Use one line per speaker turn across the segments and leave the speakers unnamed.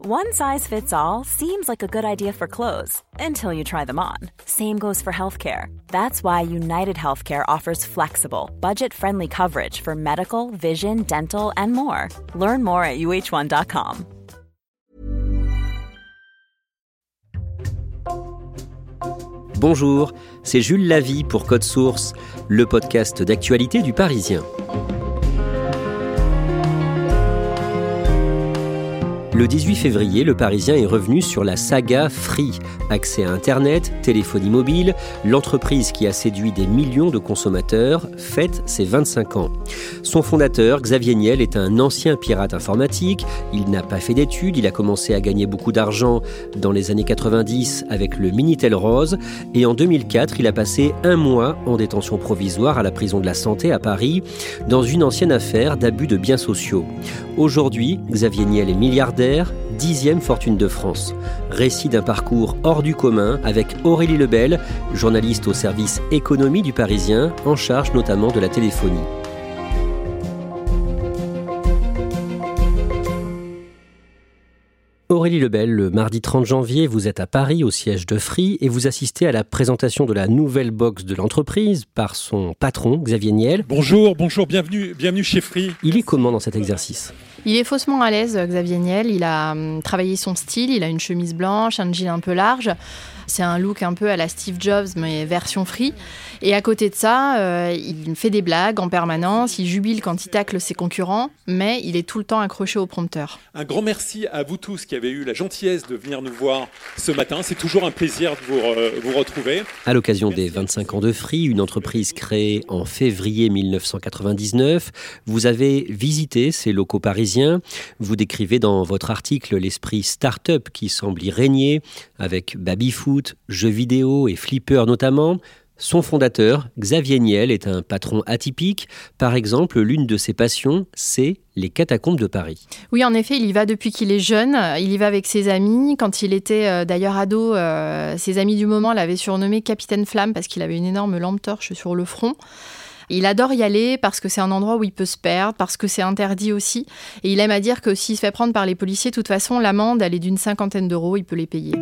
One size fits all seems like a good idea for clothes until you try them on. Same goes for healthcare. That's why United Healthcare offers flexible, budget-friendly coverage for medical, vision, dental, and more. Learn more at uh1.com.
Bonjour, c'est Jules Lavie pour Code Source, le podcast d'actualité du Parisien. Le 18 février, le Parisien est revenu sur la saga Free. Accès à Internet, téléphonie mobile, l'entreprise qui a séduit des millions de consommateurs fête ses 25 ans. Son fondateur, Xavier Niel, est un ancien pirate informatique. Il n'a pas fait d'études, il a commencé à gagner beaucoup d'argent dans les années 90 avec le Minitel Rose et en 2004, il a passé un mois en détention provisoire à la prison de la Santé à Paris dans une ancienne affaire d'abus de biens sociaux. Aujourd'hui, Xavier Niel est milliardaire dixième fortune de France. Récit d'un parcours hors du commun avec Aurélie Lebel, journaliste au service économie du Parisien, en charge notamment de la téléphonie. Aurélie Lebel, le mardi 30 janvier, vous êtes à Paris au siège de Free et vous assistez à la présentation de la nouvelle box de l'entreprise par son patron Xavier Niel.
Bonjour, bonjour, bienvenue, bienvenue chez Free.
Il est comment dans cet exercice?
Il est faussement à l'aise, Xavier Niel. Il a hum, travaillé son style, il a une chemise blanche, un jean un peu large. C'est un look un peu à la Steve Jobs, mais version free. Et à côté de ça, euh, il fait des blagues en permanence, il jubile quand il tacle ses concurrents, mais il est tout le temps accroché au prompteur.
Un grand merci à vous tous qui avez eu la gentillesse de venir nous voir ce matin. C'est toujours un plaisir de vous, euh, vous retrouver.
À l'occasion des 25 ans de Free, une entreprise créée en février 1999, vous avez visité ces locaux parisiens. Vous décrivez dans votre article l'esprit start-up qui semble y régner, avec baby-foot, jeux vidéo et flipper notamment. Son fondateur, Xavier Niel, est un patron atypique. Par exemple, l'une de ses passions, c'est les catacombes de Paris.
Oui, en effet, il y va depuis qu'il est jeune. Il y va avec ses amis. Quand il était euh, d'ailleurs ado, euh, ses amis du moment l'avaient surnommé Capitaine Flamme parce qu'il avait une énorme lampe torche sur le front. Il adore y aller parce que c'est un endroit où il peut se perdre, parce que c'est interdit aussi. Et il aime à dire que s'il se fait prendre par les policiers, de toute façon, l'amende, elle est d'une cinquantaine d'euros, il peut les payer.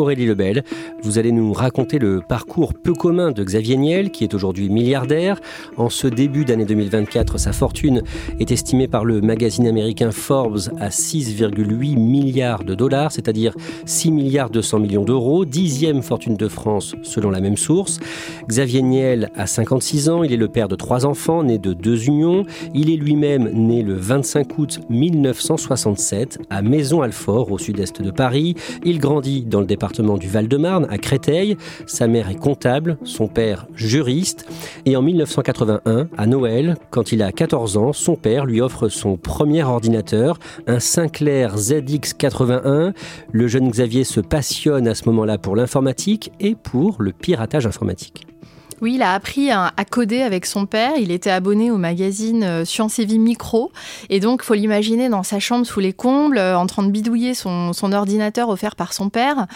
Aurélie Lebel. Vous allez nous raconter le parcours peu commun de Xavier Niel, qui est aujourd'hui milliardaire. En ce début d'année 2024, sa fortune est estimée par le magazine américain Forbes à 6,8 milliards de dollars, c'est-à-dire 6 milliards 200 millions d'euros, dixième fortune de France selon la même source. Xavier Niel a 56 ans, il est le père de trois enfants, nés de deux unions. Il est lui-même né le 25 août 1967 à Maison-Alfort, au sud-est de Paris. Il grandit dans le département du Val-de-Marne, à Créteil. Sa mère est comptable, son père juriste. Et en 1981, à Noël, quand il a 14 ans, son père lui offre son premier ordinateur, un Sinclair ZX81. Le jeune Xavier se passionne à ce moment-là pour l'informatique et pour le piratage informatique.
Oui, il a appris à, coder avec son père. Il était abonné au magazine euh, Science et Vie Micro. Et donc, faut l'imaginer dans sa chambre sous les combles, euh, en train de bidouiller son, ordinateur offert par son père.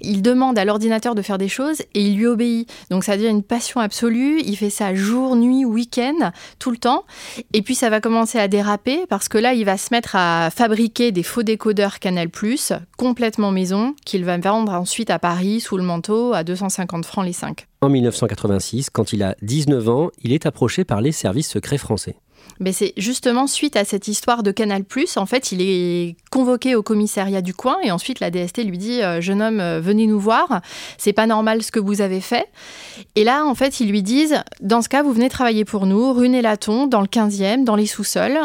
Il demande à l'ordinateur de faire des choses et il lui obéit. Donc, ça devient une passion absolue. Il fait ça jour, nuit, week-end, tout le temps. Et puis, ça va commencer à déraper parce que là, il va se mettre à fabriquer des faux décodeurs Canal+, complètement maison, qu'il va vendre ensuite à Paris sous le manteau à 250 francs les 5.
En 1986, quand il a 19 ans, il est approché par les services secrets français.
Mais c'est justement suite à cette histoire de Canal+, en fait, il est convoqué au commissariat du coin et ensuite la DST lui dit euh, "Jeune homme, euh, venez nous voir. C'est pas normal ce que vous avez fait." Et là, en fait, ils lui disent "Dans ce cas, vous venez travailler pour nous, rue Nélaton, dans le 15e, dans les sous-sols.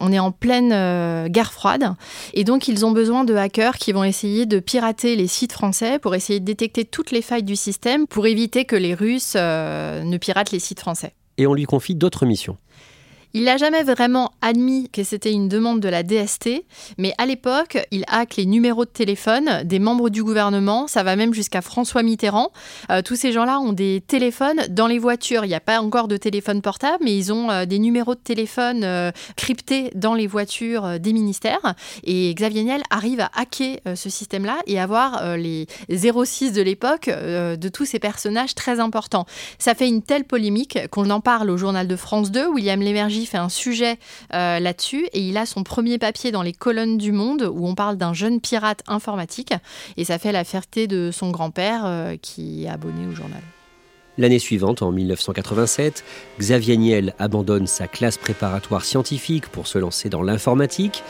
On est en pleine euh, guerre froide et donc ils ont besoin de hackers qui vont essayer de pirater les sites français pour essayer de détecter toutes les failles du système pour éviter que les Russes ne piratent les sites français."
Et on lui confie d'autres missions.
Il n'a jamais vraiment admis que c'était une demande de la DST, mais à l'époque, il hack les numéros de téléphone des membres du gouvernement. Ça va même jusqu'à François Mitterrand. Euh, tous ces gens-là ont des téléphones dans les voitures. Il n'y a pas encore de téléphone portable, mais ils ont euh, des numéros de téléphone euh, cryptés dans les voitures des ministères. Et Xavier Niel arrive à hacker ce système-là et avoir les 06 de l'époque de tous ces personnages très importants. Ça fait une telle polémique qu'on en parle au journal de France 2. William Lémergie fait un sujet euh, là-dessus et il a son premier papier dans les colonnes du Monde où on parle d'un jeune pirate informatique et ça fait la fierté de son grand-père euh, qui est abonné au journal.
L'année suivante, en 1987, Xavier Niel abandonne sa classe préparatoire scientifique pour se lancer dans l'informatique.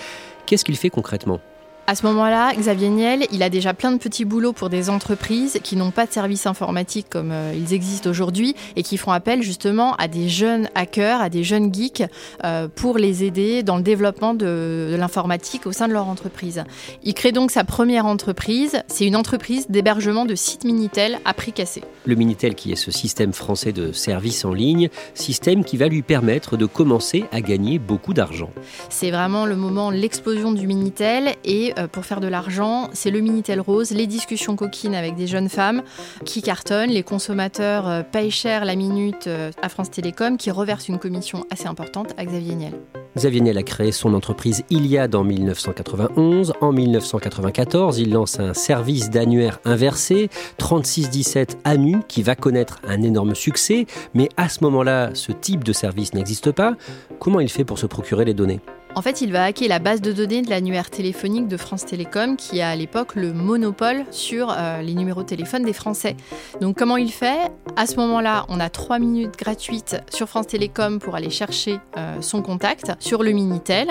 Qu'est-ce qu'il fait concrètement?
À ce moment-là, Xavier Niel, il a déjà plein de petits boulots pour des entreprises qui n'ont pas de services informatiques comme euh, ils existent aujourd'hui et qui font appel justement à des jeunes hackers, à des jeunes geeks euh, pour les aider dans le développement de, de l'informatique au sein de leur entreprise. Il crée donc sa première entreprise. C'est une entreprise d'hébergement de sites Minitel à prix cassé.
Le Minitel qui est ce système français de services en ligne, système qui va lui permettre de commencer à gagner beaucoup d'argent.
C'est vraiment le moment, l'explosion du Minitel et pour faire de l'argent, c'est le Minitel Rose, les discussions coquines avec des jeunes femmes qui cartonnent, les consommateurs euh, payent cher la minute euh, à France Télécom qui reverse une commission assez importante à Xavier Niel.
Xavier Niel a créé son entreprise Iliad en 1991. En 1994, il lance un service d'annuaire inversé, 3617 ANU, qui va connaître un énorme succès. Mais à ce moment-là, ce type de service n'existe pas. Comment il fait pour se procurer les données?
En fait, il va hacker la base de données de l'annuaire téléphonique de France Télécom, qui a à l'époque le monopole sur euh, les numéros de téléphone des Français. Donc, comment il fait? À ce moment-là, on a 3 minutes gratuites sur France Télécom pour aller chercher euh, son contact sur le Minitel.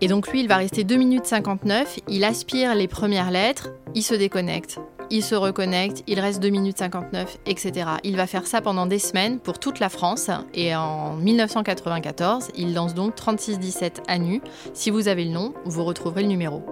Et donc, lui, il va rester 2 minutes 59. Il aspire les premières lettres, il se déconnecte il se reconnecte, il reste 2 minutes 59, etc. Il va faire ça pendant des semaines pour toute la France et en 1994, il lance donc 3617 à nu. Si vous avez le nom, vous retrouverez le numéro.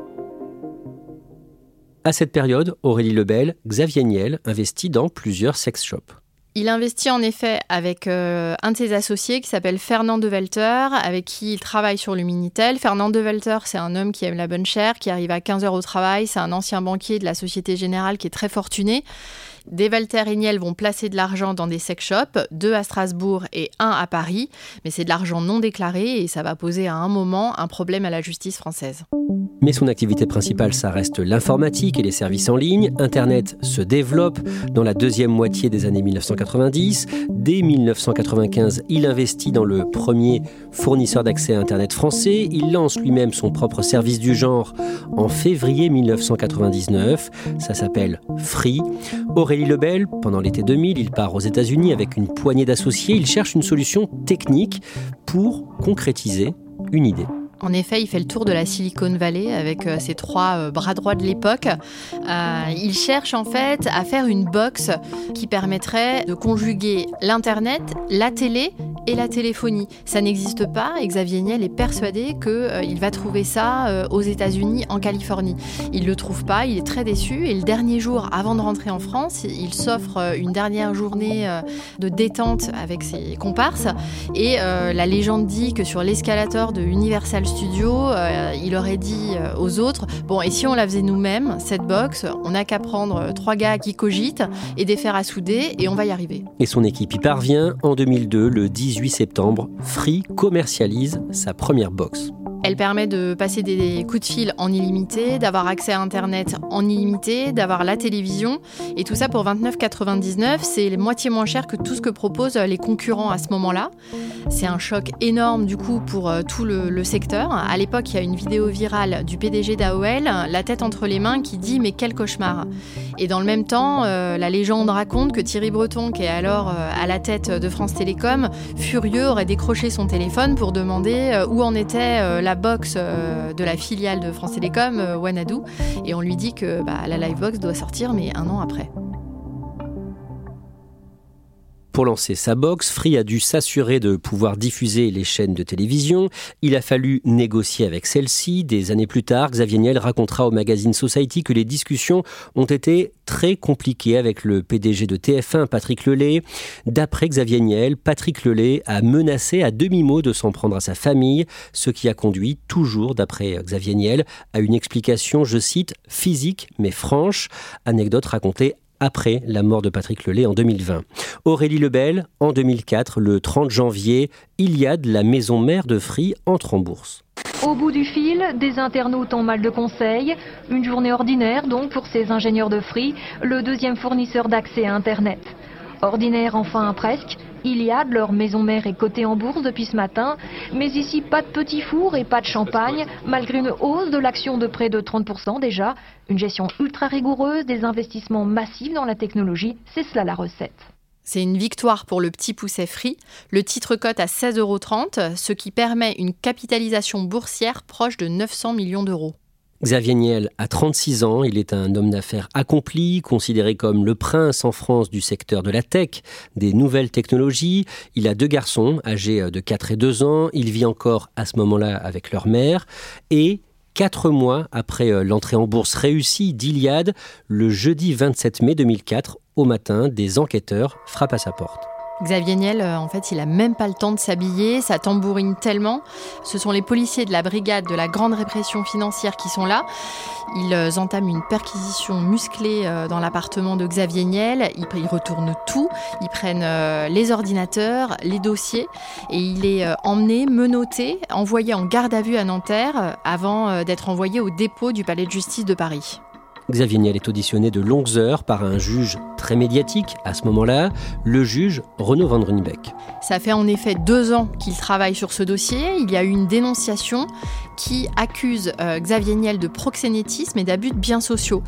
À cette période, Aurélie Lebel, Xavier Niel investit dans plusieurs sex shops.
Il investit en effet avec euh, un de ses associés qui s'appelle Fernand de Welter, avec qui il travaille sur le Minitel. Fernand de Welter, c'est un homme qui aime la bonne chair, qui arrive à 15 heures au travail. C'est un ancien banquier de la Société Générale qui est très fortuné. Des Walter et Niel vont placer de l'argent dans des sex shops, deux à Strasbourg et un à Paris, mais c'est de l'argent non déclaré et ça va poser à un moment un problème à la justice française.
Mais son activité principale, ça reste l'informatique et les services en ligne. Internet se développe dans la deuxième moitié des années 1990. Dès 1995, il investit dans le premier fournisseur d'accès à Internet français. Il lance lui-même son propre service du genre en février 1999. Ça s'appelle Free. Pendant l'été 2000, il part aux États-Unis avec une poignée d'associés. Il cherche une solution technique pour concrétiser une idée.
En effet, il fait le tour de la Silicon Valley avec euh, ses trois euh, bras droits de l'époque. Euh, il cherche en fait à faire une box qui permettrait de conjuguer l'Internet, la télé et la téléphonie. Ça n'existe pas et Xavier Niel est persuadé qu'il va trouver ça aux États-Unis, en Californie. Il ne le trouve pas, il est très déçu et le dernier jour avant de rentrer en France, il s'offre une dernière journée de détente avec ses comparses et la légende dit que sur l'escalator de Universal studio, euh, il aurait dit euh, aux autres Bon, et si on la faisait nous-mêmes, cette box, on n'a qu'à prendre euh, trois gars qui cogitent et des fers à souder et on va y arriver.
Et son équipe y parvient. En 2002, le 18 septembre, Free commercialise sa première box.
Elle permet de passer des coups de fil en illimité, d'avoir accès à Internet en illimité, d'avoir la télévision. Et tout ça pour 29,99. C'est moitié moins cher que tout ce que proposent les concurrents à ce moment-là. C'est un choc énorme du coup pour euh, tout le, secteur. À l'époque, il y a une vidéo virale du PDG d'AOL, la tête entre les mains, qui dit Mais quel cauchemar Et dans le même temps, euh, la légende raconte que Thierry Breton, qui est alors euh, à la tête de France Télécom, furieux, aurait décroché son téléphone pour demander où en était la la box euh, de la filiale de France Télécom, euh, Wanadu, et on lui dit que bah, la Livebox doit sortir, mais un an après.
Pour lancer sa box, Free a dû s'assurer de pouvoir diffuser les chaînes de télévision. Il a fallu négocier avec celle-ci. Des années plus tard, Xavier Niel racontera au magazine Society que les discussions ont été très compliquées avec le PDG de TF1, Patrick Lelay. D'après Xavier Niel, Patrick Lelay a menacé à demi-mot de s'en prendre à sa famille, ce qui a conduit, toujours d'après Xavier Niel, à une explication, je cite, physique mais franche, anecdote racontée après la mort de Patrick Lelay en 2020. Aurélie Lebel, en 2004, le 30 janvier, Iliade, la maison mère de Free, entre en bourse.
Au bout du fil, des internautes ont mal de conseils. Une journée ordinaire donc pour ces ingénieurs de Free, le deuxième fournisseur d'accès à Internet. Ordinaire enfin presque, Iliad, leur maison mère, est cotée en bourse depuis ce matin. Mais ici, pas de petits fours et pas de champagne, malgré une hausse de l'action de près de 30% déjà. Une gestion ultra rigoureuse, des investissements massifs dans la technologie, c'est cela la recette.
C'est une victoire pour le petit pousset free. Le titre cote à 16,30 euros, ce qui permet une capitalisation boursière proche de 900 millions d'euros.
Xavier Niel a 36 ans, il est un homme d'affaires accompli, considéré comme le prince en France du secteur de la tech, des nouvelles technologies. Il a deux garçons âgés de 4 et 2 ans, il vit encore à ce moment-là avec leur mère et Quatre mois après euh, l'entrée en bourse réussie d'Iliade, le jeudi 27 mai 2004, au matin, des enquêteurs frappent à sa porte.
Xavier Niel, euh, en fait, il a même pas le temps de s'habiller, ça tambourine tellement. Ce sont les policiers de la brigade de la grande répression financière qui sont là. Ils euh, entament une perquisition musclée euh, dans l'appartement de Xavier Niel. Ils retournent tout. Ils prennent les ordinateurs, les dossiers, et il est emmené, menotté, envoyé en garde à vue à Nanterre avant d'être envoyé au dépôt du palais de justice de Paris.
Xavier Niel est auditionné de longues heures par un juge très médiatique à ce moment-là, le juge Renaud Van Runbeck.
Ça fait en effet deux ans qu'il travaille sur ce dossier. Il y a eu une dénonciation qui accuse euh, Xavier Niel de proxénétisme et d'abus de biens sociaux.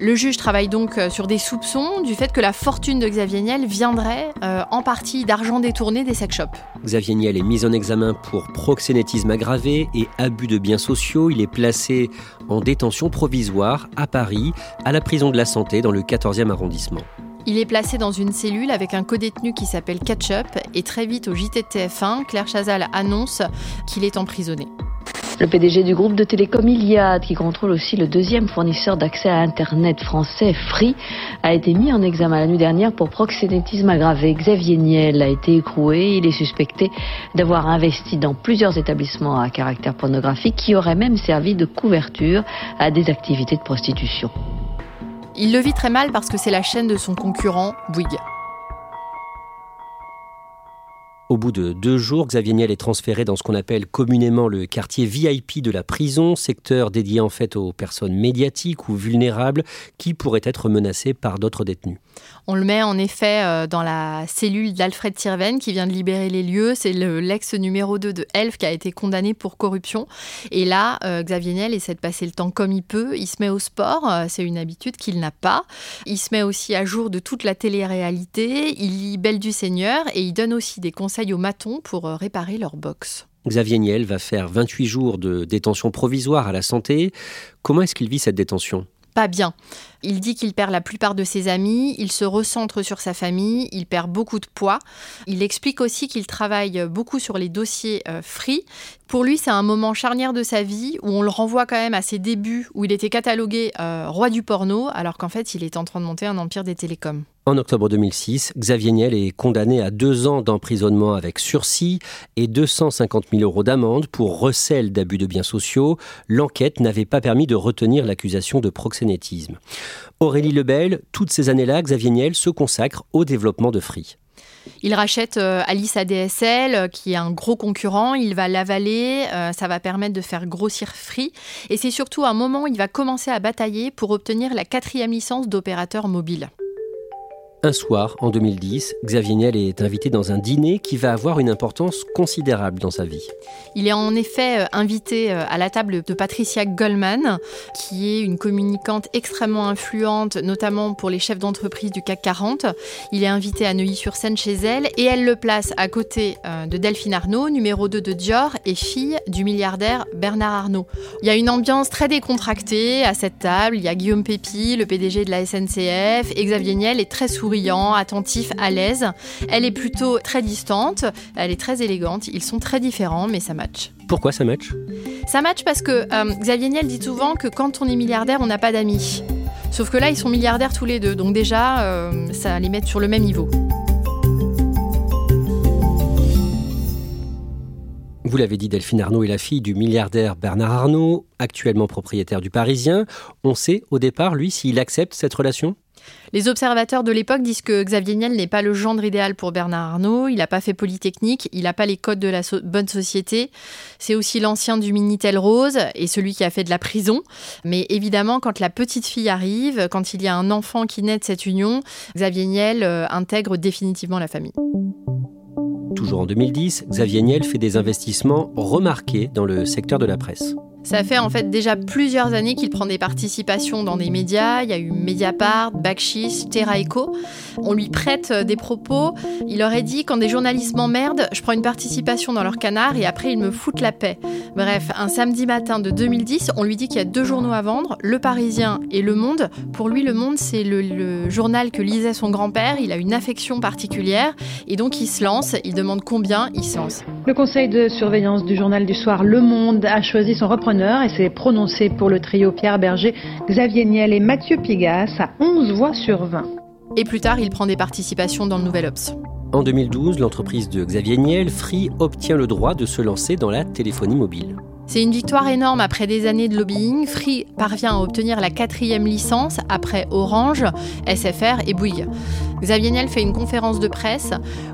Le juge travaille donc euh, sur des soupçons du fait que la fortune de Xavier Niel viendrait euh, en partie d'argent détourné des sex shops.
Xavier Niel est mis en examen pour proxénétisme aggravé et abus de biens sociaux. Il est placé en détention provisoire à Paris, à la prison de la Santé dans le 14e arrondissement.
Il est placé dans une cellule avec un codétenu qui s'appelle Ketchup et très vite au JT 1 Claire Chazal annonce qu'il est emprisonné.
Le PDG du groupe de télécom Iliad, qui contrôle aussi le deuxième fournisseur d'accès à Internet français, Free, a été mis en examen la nuit dernière pour proxénétisme aggravé. Xavier Niel a été écroué. Il est suspecté d'avoir investi dans plusieurs établissements à caractère pornographique qui auraient même servi de couverture à des activités de prostitution.
Il le vit très mal parce que c'est la chaîne de son concurrent, Bouygues.
Au bout de deux jours, Xavier Niel est transféré dans ce qu'on appelle communément le quartier VIP de la prison, secteur dédié en fait aux personnes médiatiques ou vulnérables qui pourraient être menacées par d'autres détenus.
On le met en effet euh, dans la cellule d'Alfred Tirven qui vient de libérer les lieux. C'est l'ex numéro 2 de Elf qui a été condamné pour corruption. Et là, euh, Xavier Niel essaie de passer le temps comme il peut. Il se met au sport, euh, c'est une habitude qu'il n'a pas. Il se met aussi à jour de toute la télé-réalité. Il lit Belle du Seigneur et il donne aussi des conseils aux matons pour euh, réparer leur box.
Xavier Niel va faire 28 jours de détention provisoire à la santé. Comment est-ce qu'il vit cette détention?
Pas bien. Il dit qu'il perd la plupart de ses amis, il se recentre sur sa famille, il perd beaucoup de poids. Il explique aussi qu'il travaille beaucoup sur les dossiers euh, free. Pour lui, c'est un moment charnière de sa vie où on le renvoie quand même à ses débuts où il était catalogué euh, roi du porno alors qu'en fait il est en train de monter un empire des télécoms.
En octobre 2006, Xavier Niel est condamné à deux ans d'emprisonnement avec sursis et 250 000 euros d'amende pour recel d'abus de biens sociaux. L'enquête n'avait pas permis de retenir l'accusation de proxénétisme. Aurélie Lebel, toutes ces années-là, Xavier Niel se consacre au développement de Free.
Il rachète euh, Alice ADSL, euh, qui est un gros concurrent. Il va l'avaler. Euh, ça va permettre de faire grossir Free. Et c'est surtout un moment où il va commencer à batailler pour obtenir la quatrième licence d'opérateur mobile.
Un soir, en 2010, Xavier Niel est invité dans un dîner qui va avoir une importance considérable dans sa vie.
Il est en effet euh, invité euh, à la table de Patricia Goldman, qui est une communicante extrêmement influente, notamment pour les chefs d'entreprise du CAC 40. Il est invité à Neuilly-sur-Seine chez elle et elle le place à côté euh, de Delphine Arnaud, numéro 2 de Dior et fille du milliardaire Bernard Arnault. Il y a une ambiance très décontractée à cette table. Il y a Guillaume Pépi, le PDG de la SNCF, et Xavier Niel est très souvent souriant, attentif, à l'aise. Elle est plutôt très distante, elle est très élégante. Ils sont très différents, mais ça match.
Pourquoi ça match?
Ça match parce que euh, Xavier Niel dit souvent que quand on est milliardaire, on n'a pas d'amis. Sauf que là, ils sont milliardaires tous les deux, donc déjà, euh, ça les met sur le même niveau.
Vous l'avez dit, Delphine Arnaud est la fille du milliardaire Bernard Arnault, actuellement propriétaire du Parisien. On sait au départ, lui, s'il accepte cette relation?
Les observateurs de l'époque disent que Xavier Niel n'est pas le gendre idéal pour Bernard Arnault. Il n'a pas fait Polytechnique, il n'a pas les codes de la bonne société. C'est aussi l'ancien du Minitel Rose et celui qui a fait de la prison. Mais évidemment, quand la petite fille arrive, quand il y a un enfant qui naît de cette union, Xavier Niel euh, intègre définitivement la famille.
Toujours en 2010, Xavier Niel fait des investissements remarqués dans le secteur de la presse.
Ça fait en fait déjà plusieurs années qu'il prend des participations dans des médias. Il y a eu Mediapart, Bakchis, Terra Echo. On lui prête euh, des propos. Il aurait dit quand des journalistes m'emmerdent, je prends une participation dans leur canard et après ils me foutent la paix. Bref, un samedi matin de 2010, on lui dit qu'il y a deux journaux à vendre, Le Parisien et Le Monde. Pour lui, Le Monde, c'est le, le journal que lisait son grand-père. Il a une affection particulière et donc il se lance. Il demande combien, il se lance.
Le conseil de surveillance du journal du soir Le Monde a choisi son repreneur et s'est prononcé pour le trio Pierre Berger, Xavier Niel et Mathieu Pigas à 11 voix sur 20.
Et plus tard, il prend des participations dans le Nouvel Ops.
En 2012, l'entreprise de Xavier Niel, Free, obtient le droit de se lancer dans la téléphonie mobile.
C'est une victoire énorme après des années de lobbying. Free parvient à obtenir la quatrième licence après Orange, SFR et Bouygues. Xavier Niel fait une conférence de presse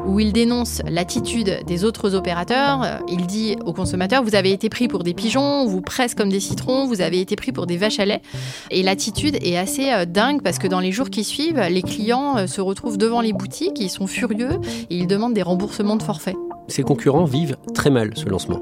où il dénonce l'attitude des autres opérateurs. Il dit aux consommateurs Vous avez été pris pour des pigeons, vous presse comme des citrons, vous avez été pris pour des vaches à lait. Et l'attitude est assez euh, dingue parce que dans les jours qui suivent, les clients euh, se retrouvent devant les boutiques, ils sont furieux et ils demandent des remboursements de forfait.
Ses concurrents vivent très mal ce lancement.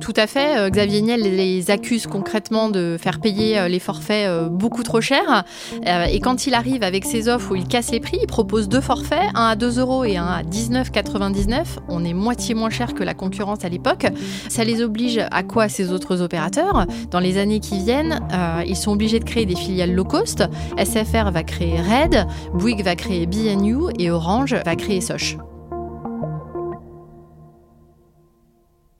Tout à fait. Euh, Xavier Niel les accuse concrètement de faire payer euh, les forfaits euh, beaucoup trop cher. Et quand il arrive avec ses offres où il casse les prix, il propose deux forfaits, un à 2 euros et un à 19,99. On est moitié moins cher que la concurrence à l'époque. Ça les oblige à quoi ces autres opérateurs? Dans les années qui viennent, ils sont obligés de créer des filiales low cost. SFR va créer Red, Bouygues va créer BNU et Orange va créer Soch.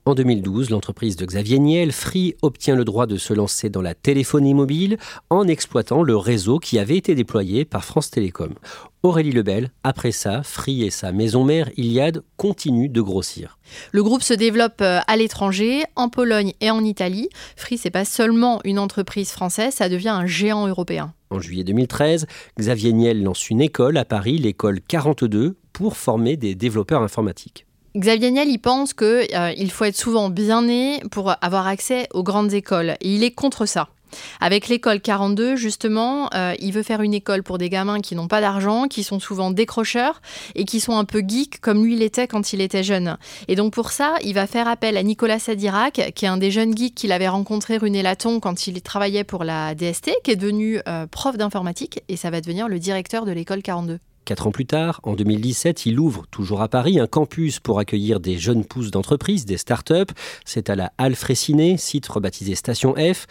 En 2012, l'entreprise de Xavier Niel, Free, obtient le droit de se lancer dans la téléphonie mobile en exploitant le réseau qui avait été déployé par France Télécom. Aurélie Lebel, après ça, Free et sa maison mère Iliad continuent de grossir.
Le groupe se développe euh, à l'étranger, en Pologne et en Italie. Free, c'est pas seulement une entreprise française, ça devient un géant européen.
En juillet 2013, Xavier Niel lance une école à Paris, l'école 42, pour former des développeurs informatiques.
Xavier Niel, il pense qu'il euh, faut être souvent bien né pour avoir accès aux grandes écoles. Et il est contre ça. Avec l'école 42, justement, euh, il veut faire une école pour des gamins qui n'ont pas d'argent, qui sont souvent décrocheurs et qui sont un peu geeks comme lui l'était quand il était jeune. Et donc pour ça, il va faire appel à Nicolas Sadirac, qui est un des jeunes geeks qu'il avait rencontré rue Nélaton quand il travaillait pour la DST, qui est devenu euh, prof d'informatique et ça va devenir le directeur de l'école 42.
Quatre ans plus tard, en 2017, il ouvre, toujours à Paris, un campus pour accueillir des jeunes pousses d'entreprise, des start-up. C'est à la Halle site rebaptisé Station F.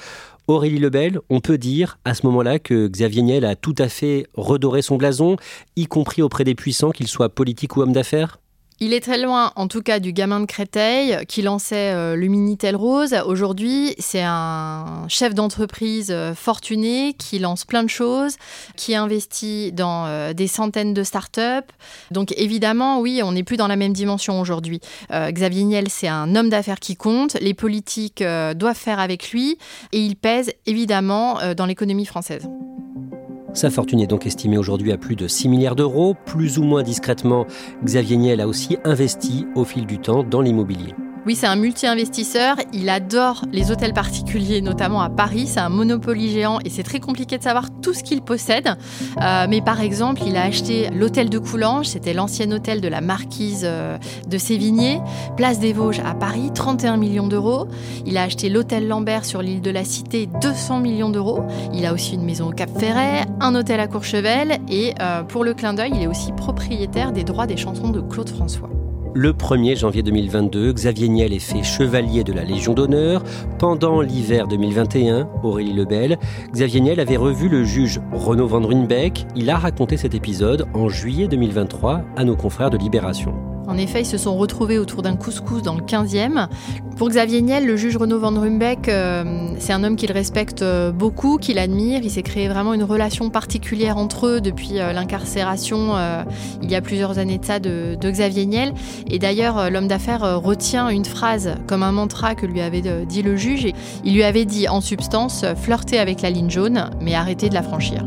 Aurélie Lebel, on peut dire à ce moment-là que Xavier Niel a tout à fait redoré son blason, y compris auprès des puissants, qu'ils soient politiques ou hommes d'affaires?
Il est très loin, en tout cas, du gamin de Créteil qui lançait euh, le Minitel Rose. Aujourd'hui, c'est un chef d'entreprise euh, fortuné qui lance plein de choses, qui investit dans euh, des centaines de startups. Donc, évidemment, oui, on n'est plus dans la même dimension aujourd'hui. Xavier Niel, c'est un homme d'affaires qui compte. Les politiques doivent faire avec lui et il pèse évidemment dans l'économie française.
Sa fortune est donc estimée aujourd'hui à plus de 6 milliards d'euros. Plus ou moins discrètement, Xavier Niel a aussi investi au fil du temps dans l'immobilier.
Oui, c'est un multi-investisseur. Il adore les hôtels particuliers, notamment à Paris. C'est un monopoly géant et c'est très compliqué de savoir tout ce qu'il possède. Euh, mais par exemple, il a acheté l'hôtel de Coulanges. C'était l'ancien hôtel de la marquise euh, de Sévigné. Place des Vosges à Paris, 31 millions d'euros. Il a acheté l'hôtel Lambert sur l'île de la Cité, 200 millions d'euros. Il a aussi une maison au Cap Ferret, un hôtel à Courchevel. Et euh, pour le clin d'œil, il est aussi propriétaire des droits des chansons de Claude François.
Le 1er janvier 2022, Xavier Niel est fait chevalier de la Légion d'honneur. Pendant l'hiver 2021, Aurélie Lebel, Xavier Niel avait revu le juge Renaud Van Runbeck. Il a raconté cet épisode en juillet 2023 à nos confrères de Libération.
En effet, ils se sont retrouvés autour d'un couscous dans le 15e. Pour Xavier Niel, le juge Renaud Van Rumbeck, euh, c'est un homme qu'il respecte euh, beaucoup, qu'il admire. Il s'est créé vraiment une relation particulière entre eux depuis euh, l'incarcération, il y a plusieurs années de ça, de, Xavier Niel. Et d'ailleurs, l'homme d'affaires retient une phrase comme un mantra que lui avait dit le juge. Il lui avait dit en substance, flirter avec la ligne jaune, mais arrêter de la franchir.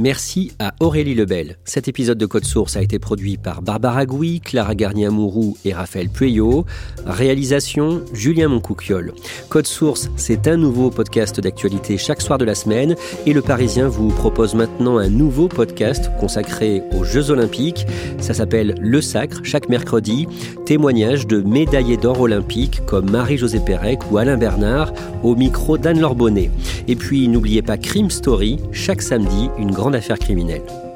Merci à Aurélie Lebel. Cet épisode de Code Source a été produit par Barbara Gouy, Clara Garnier-Amouroux et Raphaël Pueyo. Réalisation Julien Moncouquiol. Code Source, c'est un nouveau podcast d'actualité chaque soir de la semaine et le Parisien vous propose maintenant un nouveau podcast consacré aux Jeux Olympiques. Ça s'appelle Le Sacre, chaque mercredi. Témoignage de médaillés d'or olympiques comme Marie-Josée Pérec ou Alain Bernard au micro d'Anne Lorbonnet. Et puis n'oubliez pas Crime Story, chaque samedi, une grande affaire criminelle.